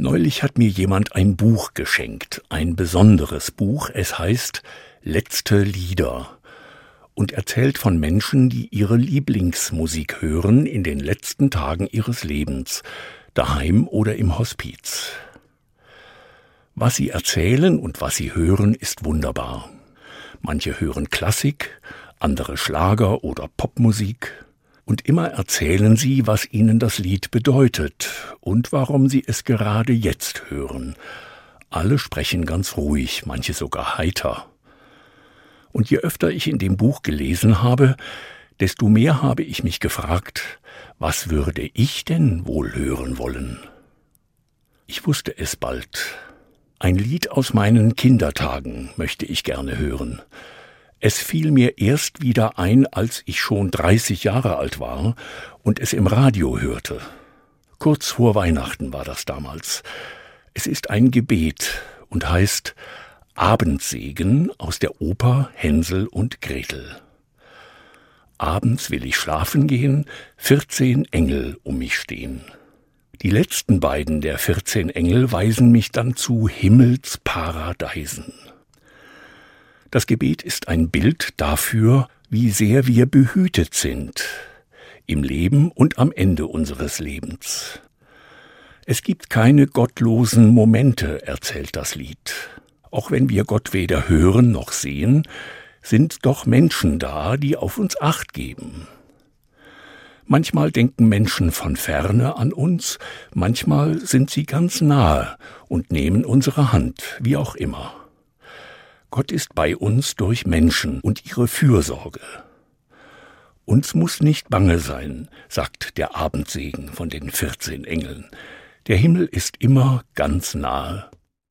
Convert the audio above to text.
Neulich hat mir jemand ein Buch geschenkt, ein besonderes Buch. Es heißt Letzte Lieder und erzählt von Menschen, die ihre Lieblingsmusik hören in den letzten Tagen ihres Lebens, daheim oder im Hospiz. Was sie erzählen und was sie hören, ist wunderbar. Manche hören Klassik, andere Schlager oder Popmusik, und immer erzählen sie, was ihnen das Lied bedeutet und warum sie es gerade jetzt hören. Alle sprechen ganz ruhig, manche sogar heiter. Und je öfter ich in dem Buch gelesen habe, desto mehr habe ich mich gefragt, was würde ich denn wohl hören wollen? Ich wusste es bald. Ein Lied aus meinen Kindertagen möchte ich gerne hören. Es fiel mir erst wieder ein, als ich schon 30 Jahre alt war und es im Radio hörte. Kurz vor Weihnachten war das damals. Es ist ein Gebet und heißt Abendsegen aus der Oper Hänsel und Gretel. Abends will ich schlafen gehen, vierzehn Engel um mich stehen. Die letzten beiden der vierzehn Engel weisen mich dann zu Himmelsparadeisen. Das Gebet ist ein Bild dafür, wie sehr wir behütet sind im Leben und am Ende unseres Lebens. Es gibt keine gottlosen Momente, erzählt das Lied. Auch wenn wir Gott weder hören noch sehen, sind doch Menschen da, die auf uns acht geben. Manchmal denken Menschen von ferne an uns, manchmal sind sie ganz nahe und nehmen unsere Hand, wie auch immer. Gott ist bei uns durch Menschen und ihre Fürsorge. Uns muss nicht bange sein, sagt der Abendsegen von den vierzehn Engeln. Der Himmel ist immer ganz nahe